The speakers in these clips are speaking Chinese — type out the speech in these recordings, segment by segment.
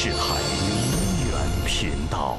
是海宁源频道。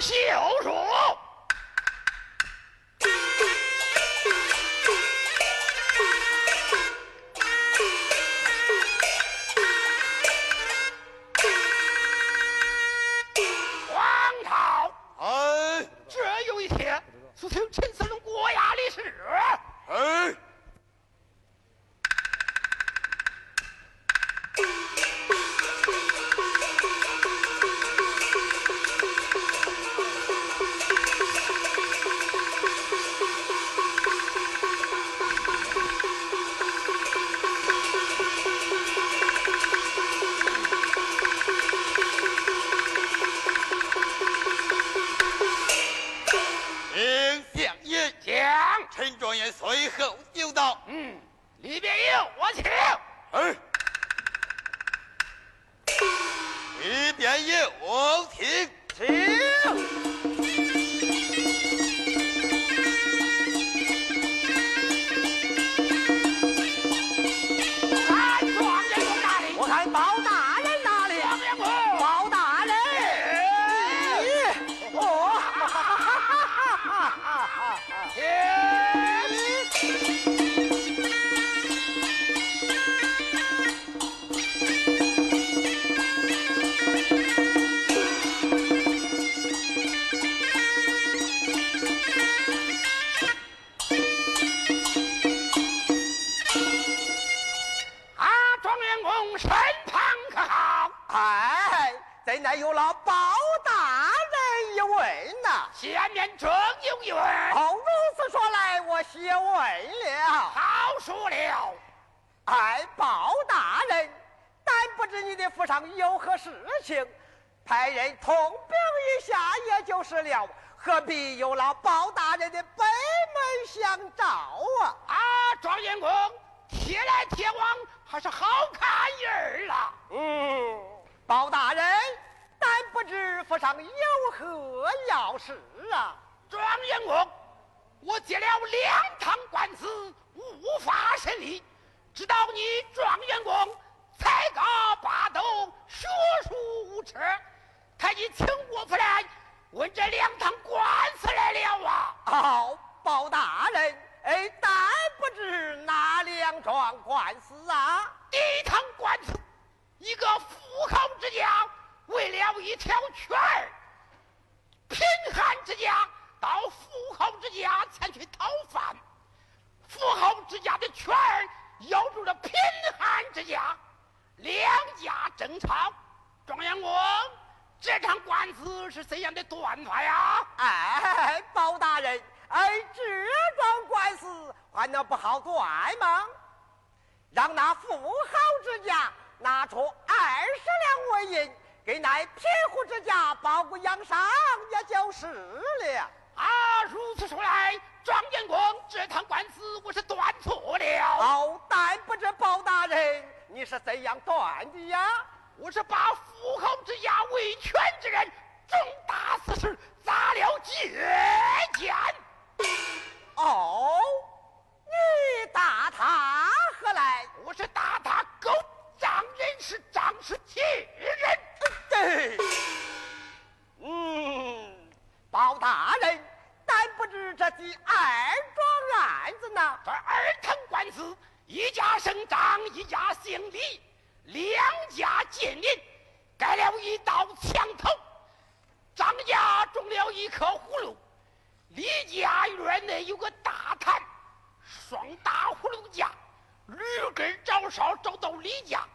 小手哎，怎奈有了包大人一问呐？前面正有一位，哦，如此说来，我先问了。好说了。哎，包大人，但不知你的府上有何事情，派人通禀一下也就是了，何必有了包大人的北门相照啊？啊，状元公，贴来贴往还是好看人儿了。嗯，包大人，但不知府上有何要事啊？状元公，我接了两趟官司，无法审理，知道你状元公才高八斗，学术无耻，看你请我府来问这两趟官司来了啊！哦，包大人，哎，但不知哪两桩官司啊？第一趟官司，一个富豪之家为了一条犬儿，贫寒之家到富豪之家前去讨饭，富豪之家的犬儿咬住了贫寒之家，两家争吵。状元公，这场官司是怎样的断法呀？哎，包大人，哎，这桩官司还能不好断吗？让那富豪之家拿出二十两纹银，给那贫户之家包谷养伤，也就是了。啊，如此说来，状元公这趟官司我是断错了。哦，但不知包大人你是怎样断的呀？我是把富豪之家维权之人重大私事砸了借剑。哦，你打他何来？我是打仗人势，仗势欺人。对，嗯，包大人，但不知这第二桩案子呢？这二藤官司，一家姓张，一家姓李，两家近邻，盖了一道墙头。张家种了一棵葫芦，李家院内有个大坛，双大葫芦架，驴根着烧找到李家。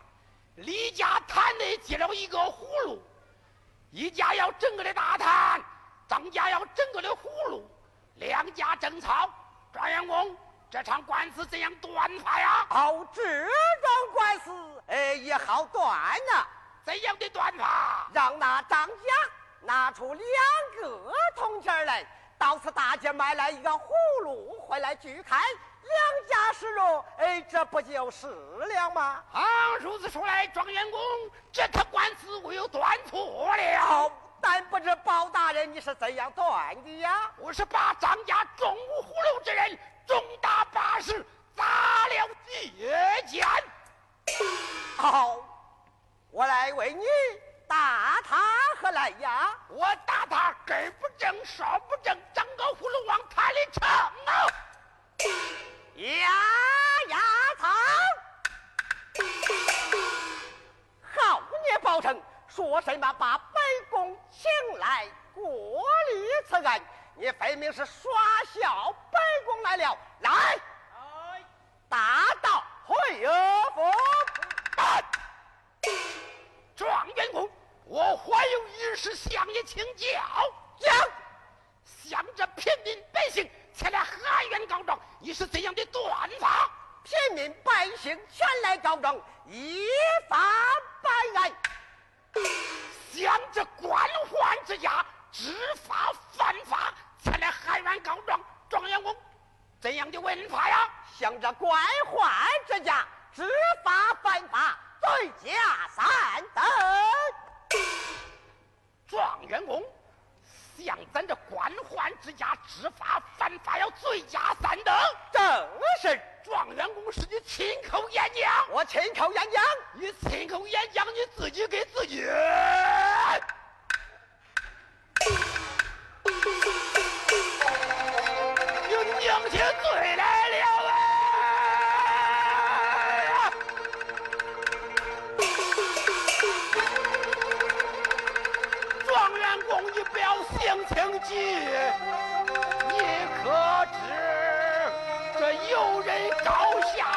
李家坛内接了一个葫芦，一家要整个的大坛，张家要整个的葫芦，两家争吵。状元公，这场官司怎样断法呀？哦，这桩官司，哎，也好断呐。怎样的断法？让那张家拿出两个铜钱来，到此大街买来一个葫芦回来锯开。两家是弱，哎，这不就是了吗？啊，如此说来，状元公，这趟官司我又断错了。但不知包大人你是怎样断的呀？我是把张家中无葫芦之人重大八十砸了借剑。好，我来为你打他何来呀？我打他根不正，梢不正，整个葫芦往坛里盛啊！压压仓，好孽包成，说什么把本宫请来过滤此案？你分明是耍笑本宫来了！来，大道回府。状元公，我怀有一事向你请教。讲，向着平民百姓。前来喊冤告状，你是怎样的断法？平民百姓前来告状，依法办案。向着官宦之家知法犯法，前来喊冤告状，状元公怎样的问法呀？向着官宦之家知法犯法，罪加三等。状元公。像咱这官宦之家知法犯法要罪加三等，正是状元公是你亲口演讲，我亲口演讲，你亲口演讲你自己给自己，不要性情急，你可知这有人高下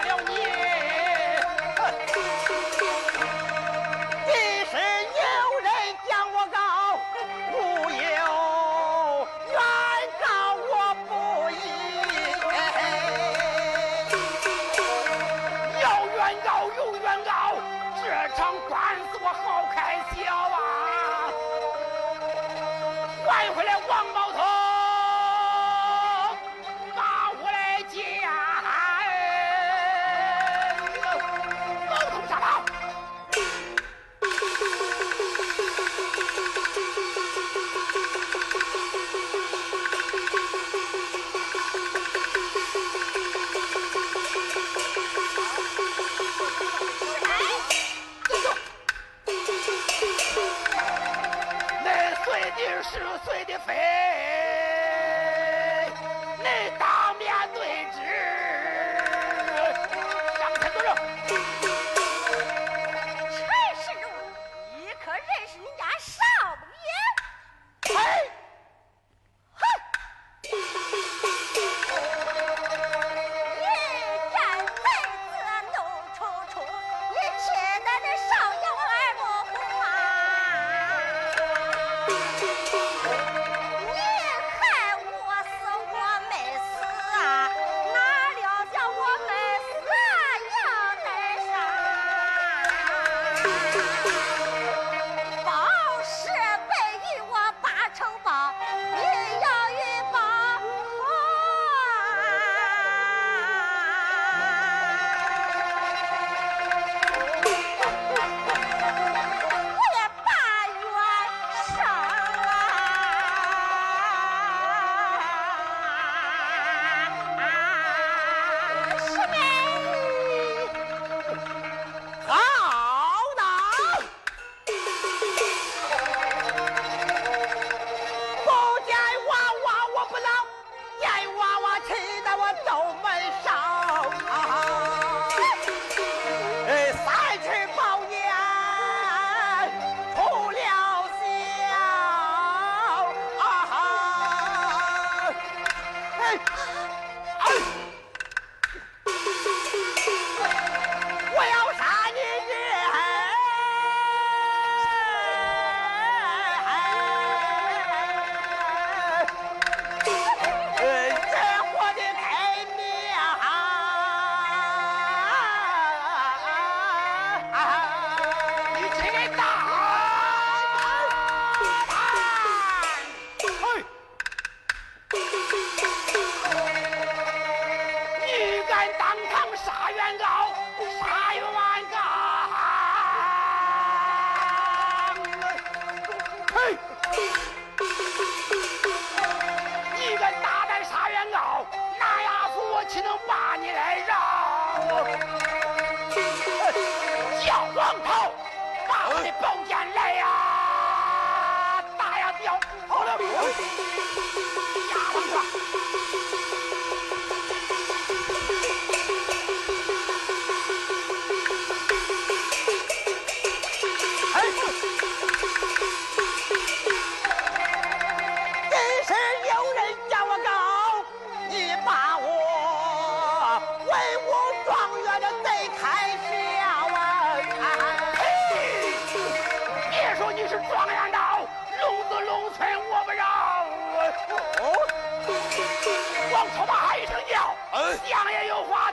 光头吧喊一声叫娘也有话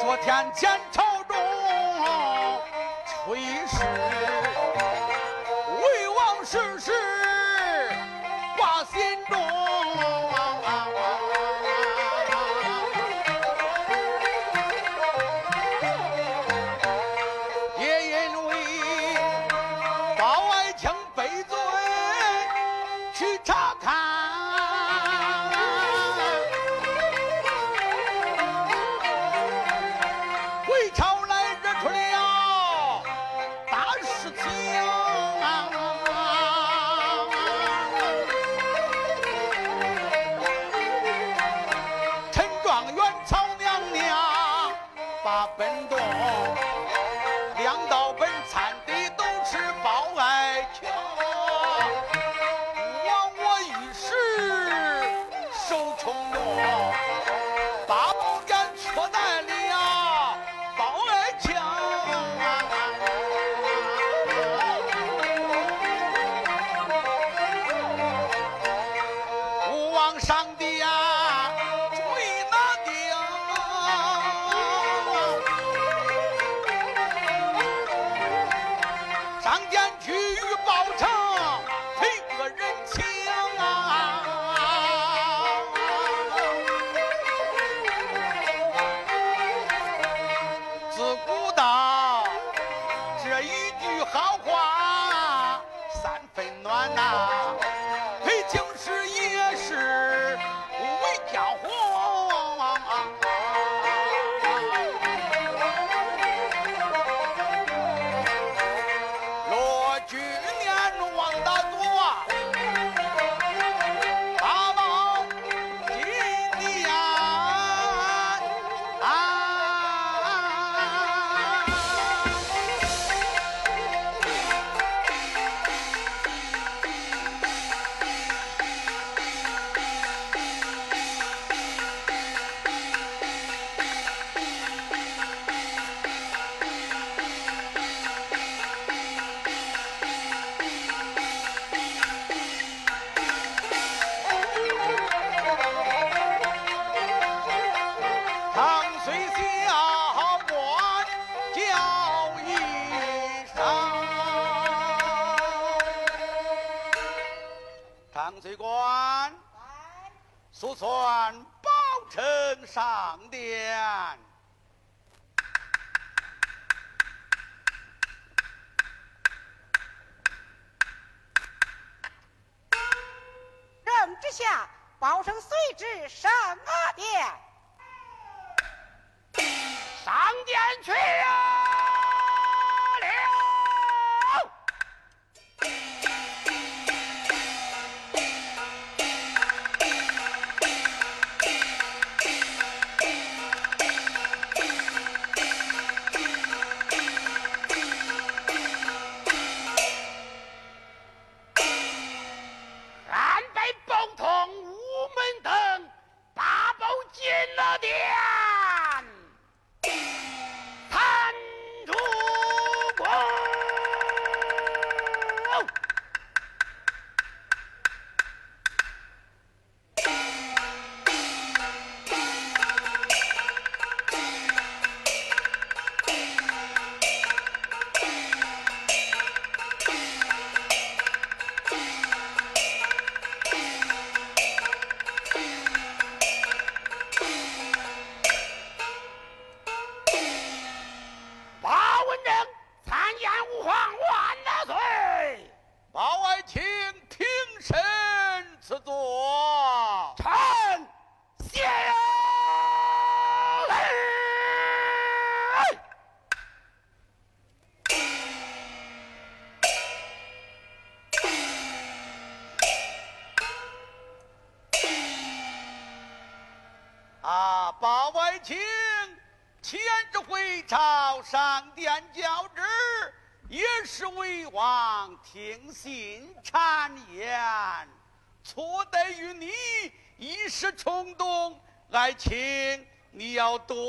说天前朝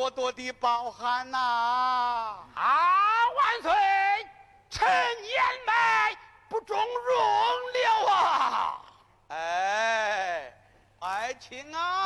多多的包涵呐。啊万岁臣言埋不中用了啊。哎爱卿啊。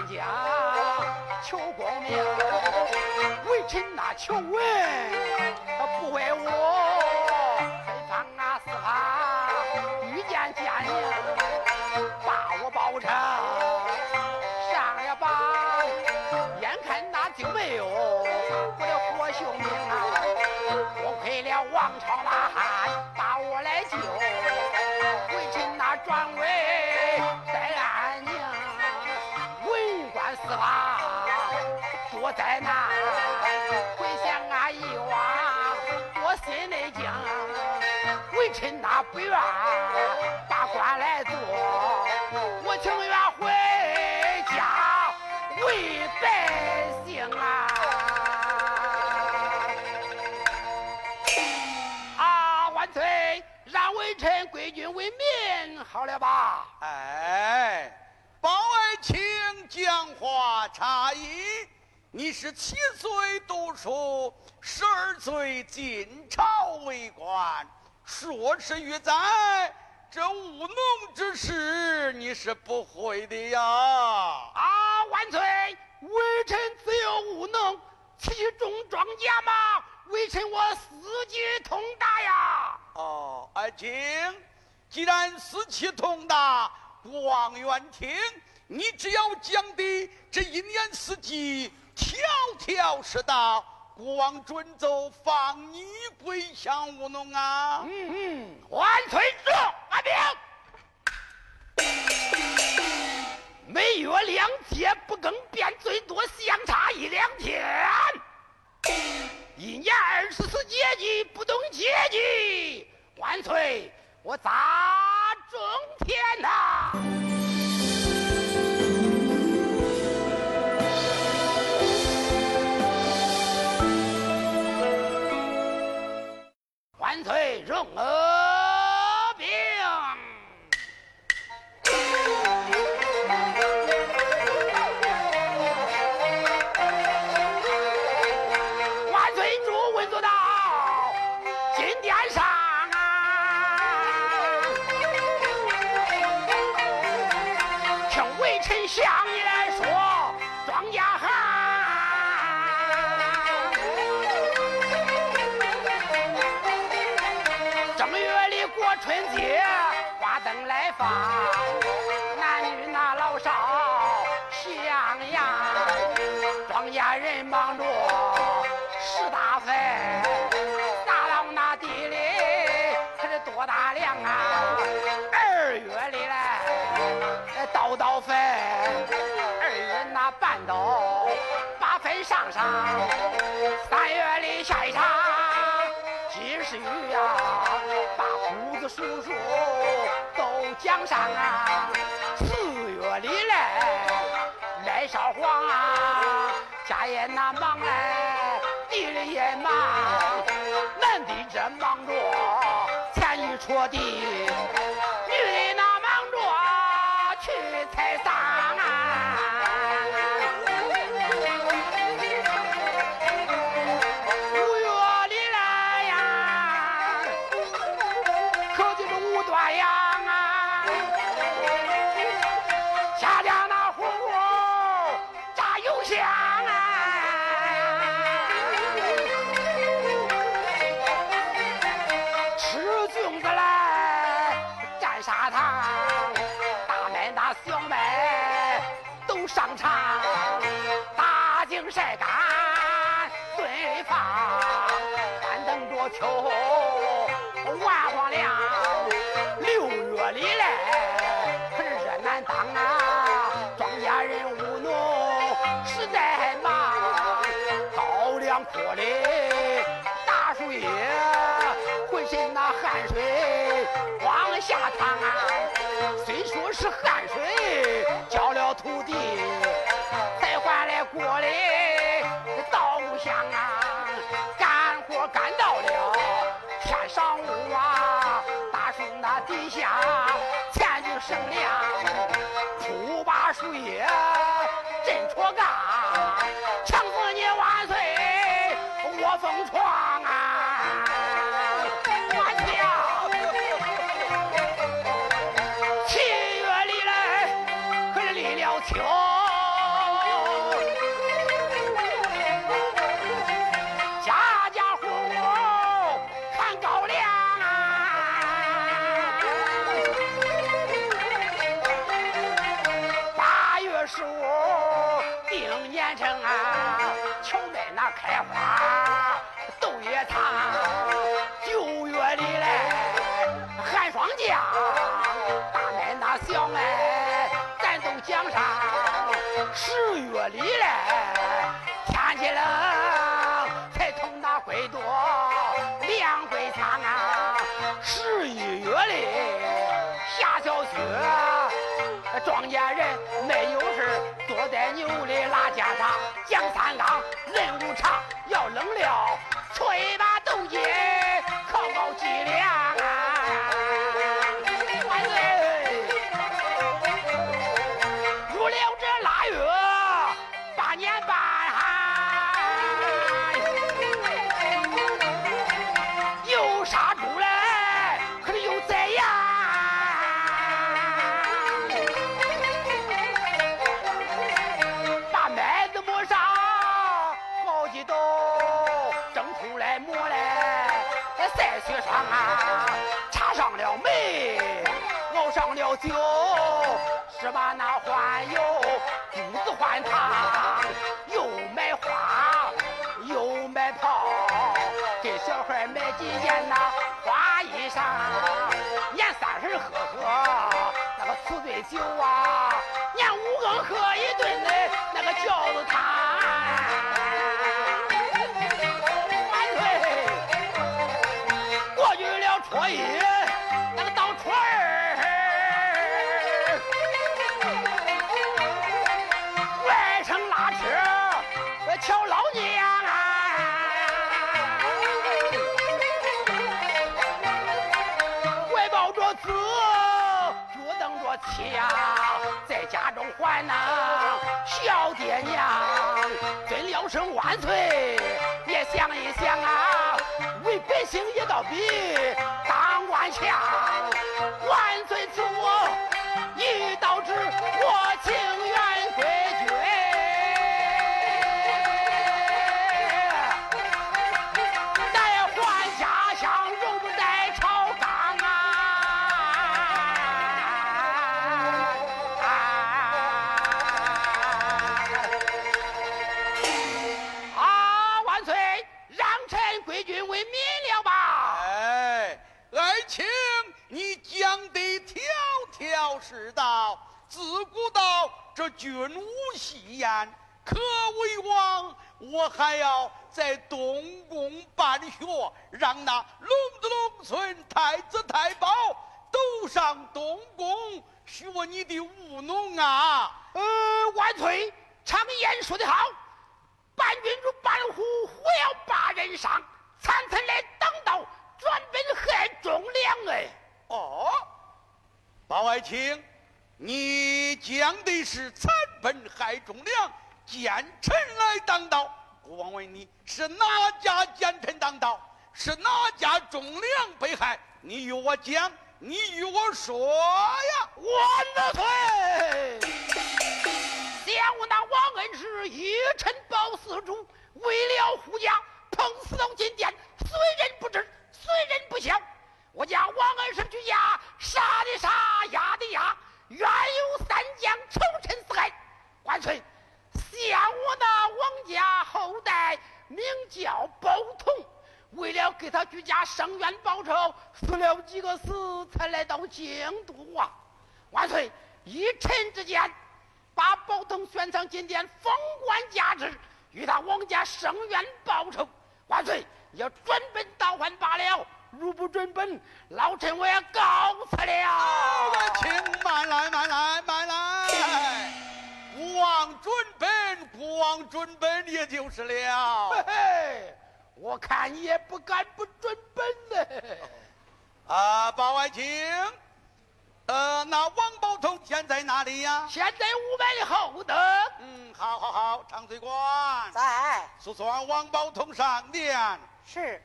岁见将求功名，微臣那求问不愿把官来做，我情愿回家为百姓啊！啊，万岁！让微臣归军为民，好了吧？哎，包爱卿讲话差异。你是七岁读书，十二岁进朝为官，硕士欲在，这务农之事你是不会的呀。啊，万岁！微臣自有务农，其中庄稼嘛，微臣我四季通达呀。哦，爱卿，既然四气通达，国王愿听。你只要讲的这一年四季，条条是道，国王准奏，放你归乡务农啊！嗯嗯，万岁主阿兵。每月两节不更变，最多相差一两天。一年二十四节气，不懂节气，万岁，我咋种田呐、三月里下一场。及时雨呀，把胡子叔叔都讲上啊。四月里来来烧黄啊，家也那忙来，地里也忙，男的这忙着前一锄地，生万岁，也想一想啊，为百姓一倒比，当官强。万岁赐我一刀之，我情。戏言可为王，我还要在东宫办学，让那龙子龙孙、太子太保都上东宫学你的务农啊！呃，万岁，常言说得好，伴君如伴虎，虎要把人伤；残残来挡道，专门害忠良哎！哦，包爱卿。你讲的是残本害忠良，奸臣来当道。国王问你是哪家奸臣当道，是哪家忠良被害？你与我讲，你与我说呀！我岁腿，连我那王恩师一臣保四主，为了护驾彭死龙进殿，虽人不知，虽人不晓。我家王恩师举家杀的杀，压的压。冤有三江仇沉四海万岁先我的王家后代名叫包同为了给他举家生冤报仇死了几个死才来到京都啊。万岁一臣之间把包同悬赏金殿封官加职与他王家生冤报仇。万岁要准备刀换罢了如不准本，老臣我要告辞了。请慢来，慢来，慢来！不忘准本，不忘准本，也就是了。嘿嘿，我看也不敢不准本呢。啊，包爱卿，呃，那王宝通现在哪里呀？现在五百后的。嗯，好，好，好，长嘴官在。速送王宝通上殿。是。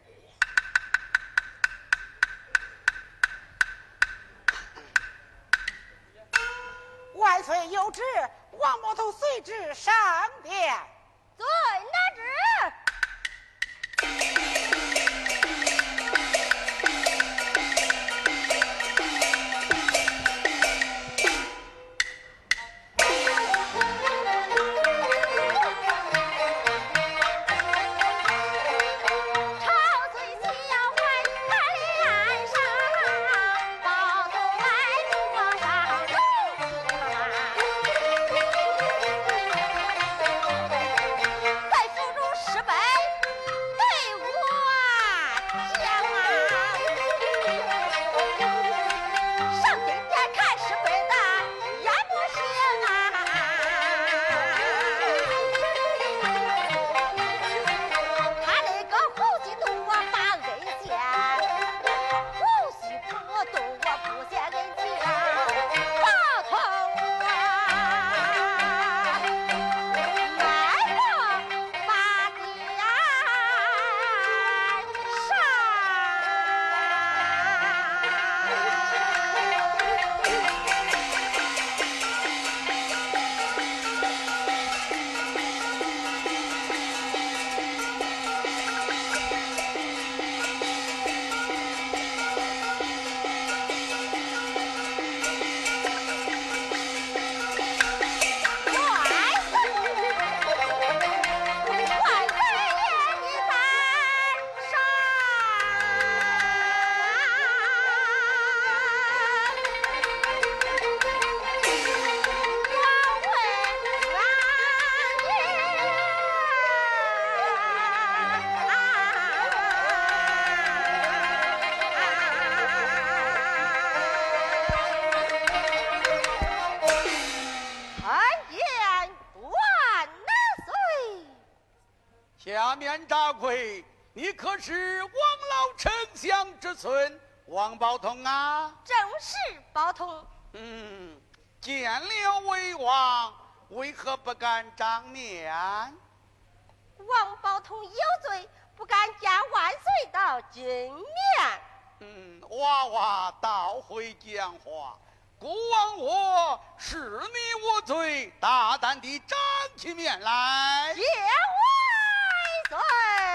万岁有旨，王宝通随旨上殿。遵拿旨。是王老丞相之孙王宝通啊！正是宝通。嗯，见了魏王，为何不敢张面？王宝通有罪，不敢见万岁到金面。嗯，娃娃倒会讲话。孤王我是你无罪，大胆地长起面来。对。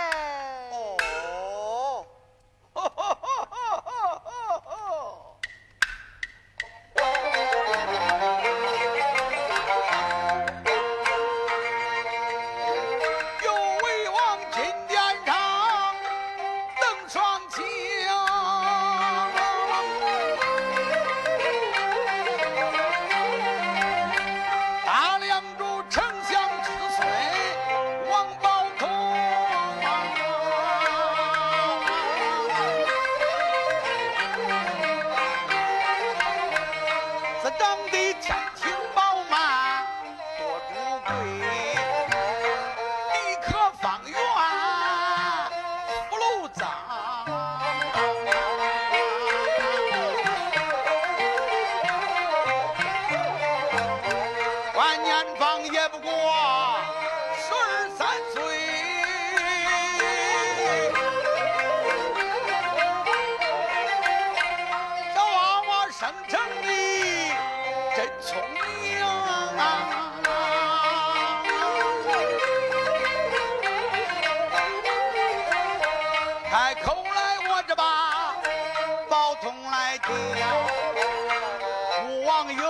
国王有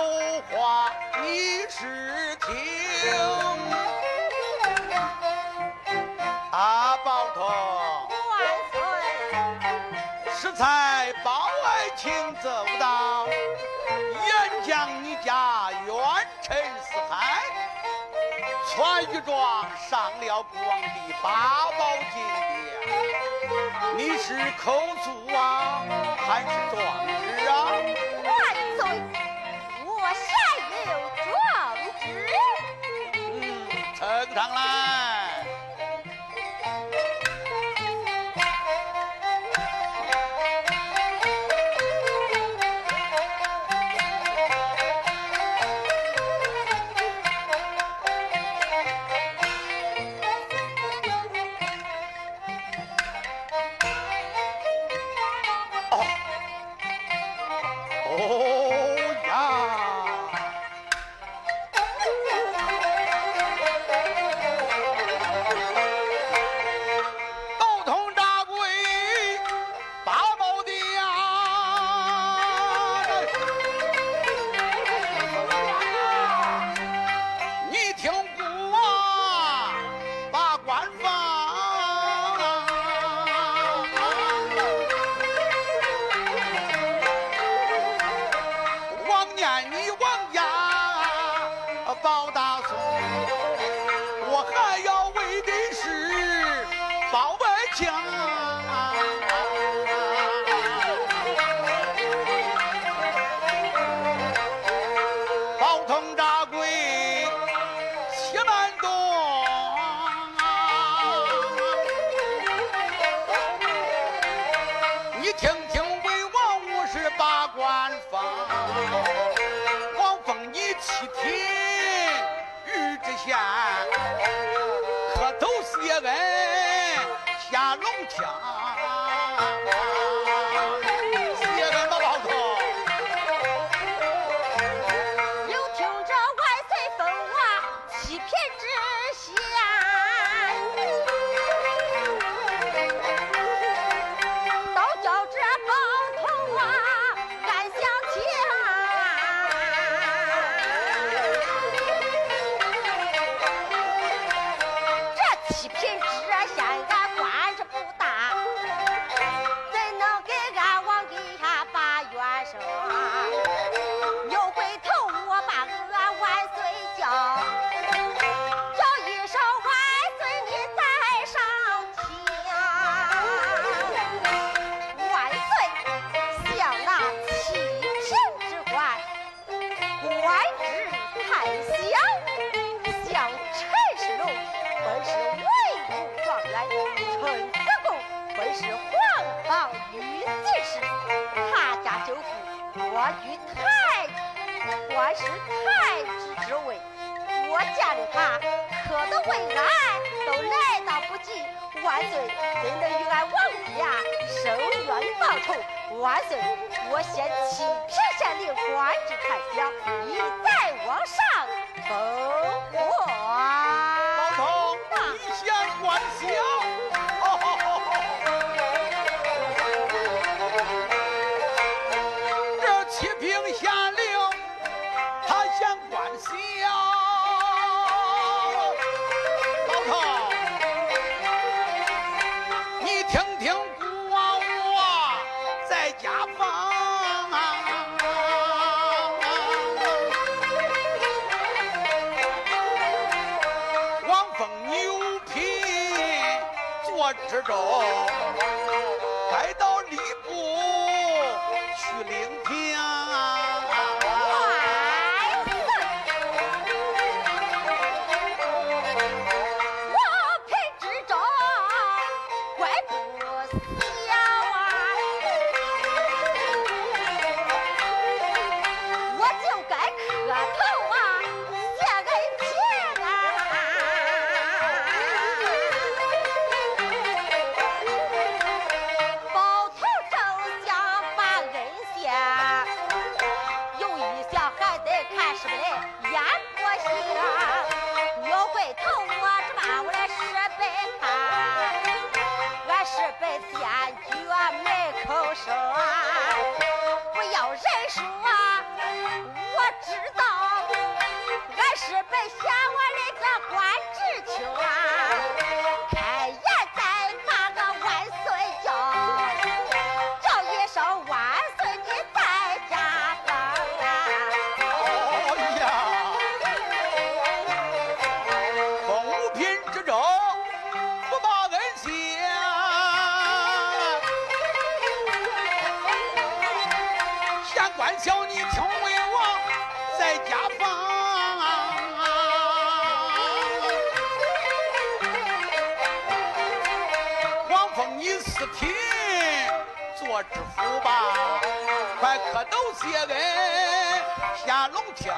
话，你只听。阿宝同万岁，食材包爱情做到，言将你家冤臣四海，穿玉桩上了国王的八宝金。你是口粗啊，还是壮志？枪！抢是太子之位，我嫁给他磕的为俺都来到不及，万岁，真的与俺王爷呀生冤报仇，万岁，我先七品县令官职太小，你再往上封我。老，你官小。狗做知府吧，快磕头谢恩下龙天。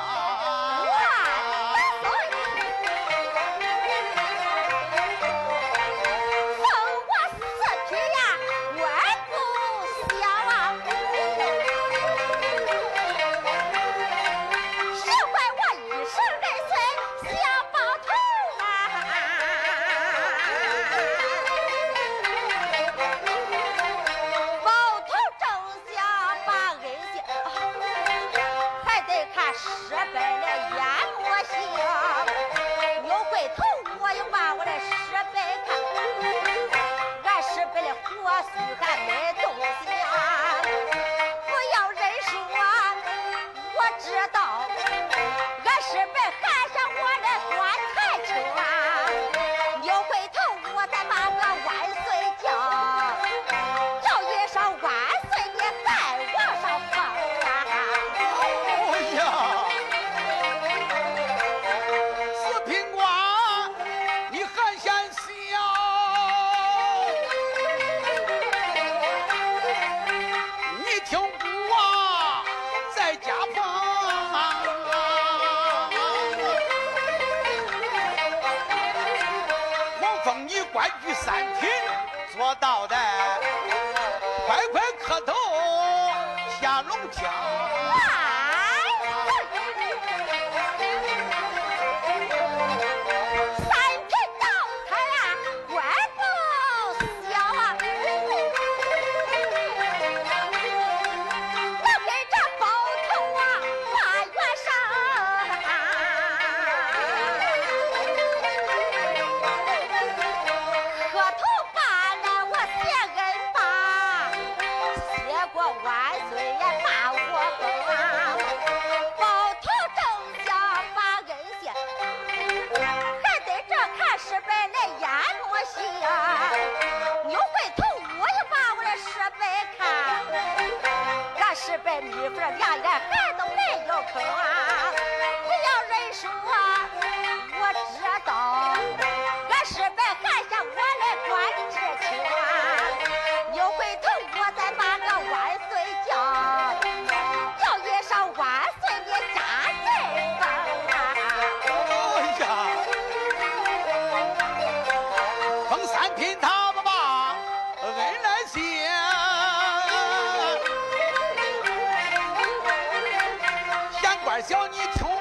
叫你听。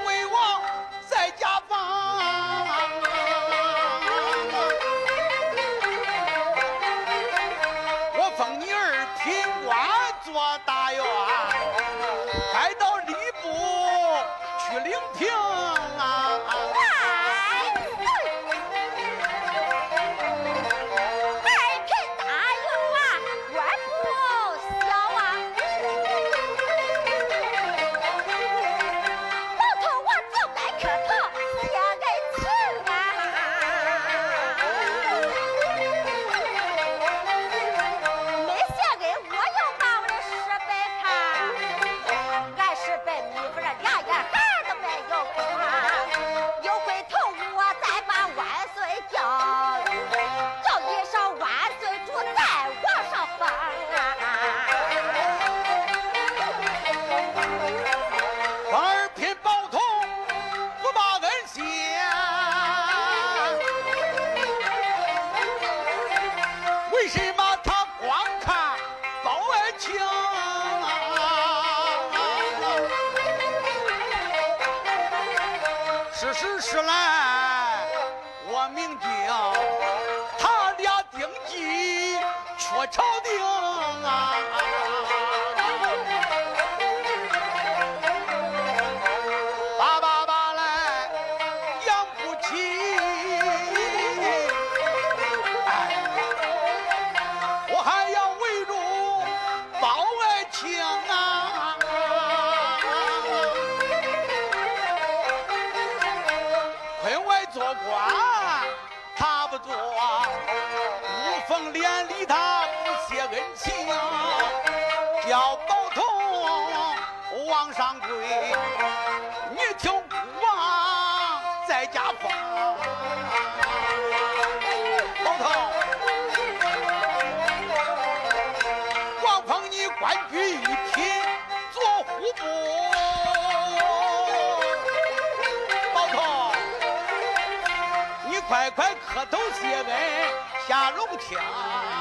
下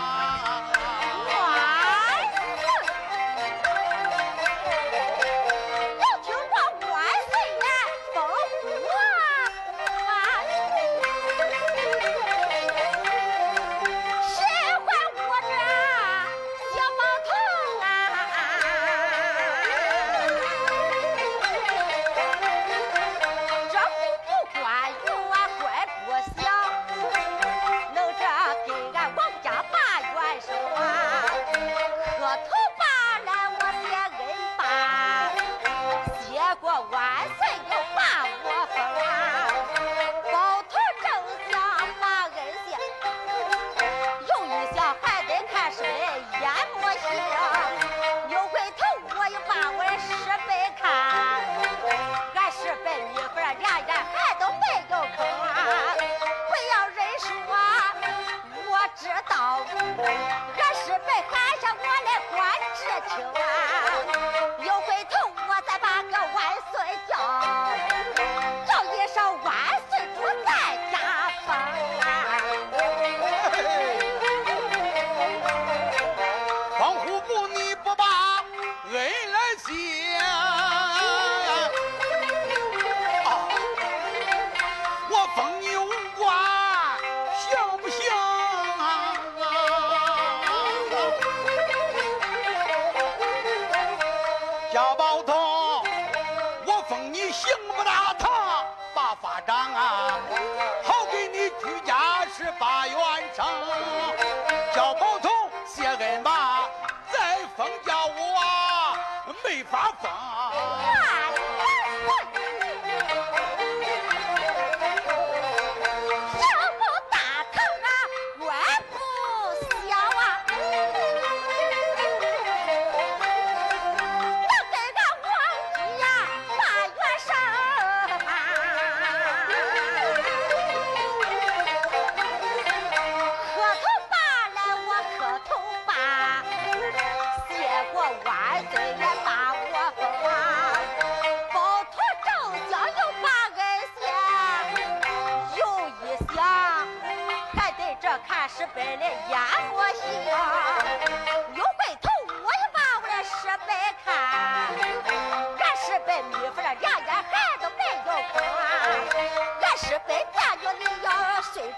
俺是被喊上，我来观支情啊！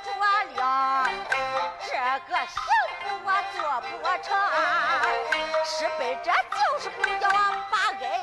着了这个小福我做不成失败者就是不叫八把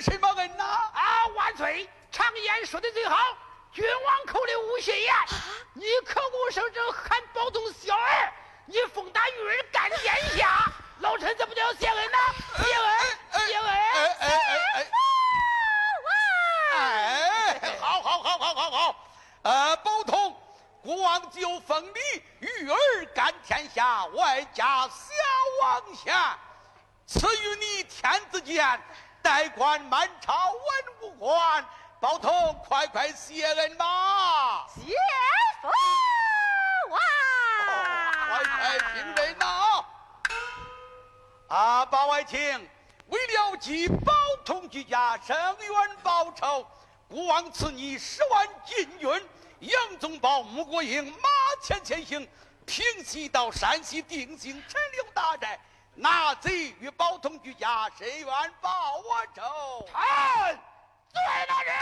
什么恩呐？啊，万岁！常言说的最好，君王口里无谢言。你口口声声喊保重小儿，你奉大玉儿干天下，老臣怎么叫谢恩呢？谢恩，谢恩，哎哎哎哎！哎，好好好好好好，呃，包同，国王就封你玉儿干天下，外加小王相，赐予你天子剑，代管满朝文武官。包同，快快谢恩吧！谢父王！快快听人呐！啊，包爱卿，为了替包同居家伸冤报仇，孤王赐你十万禁军，杨宗保、穆国英马前前行，平西到山西定兴陈留大寨，那贼与包同居家谁愿报我仇。臣，罪大人。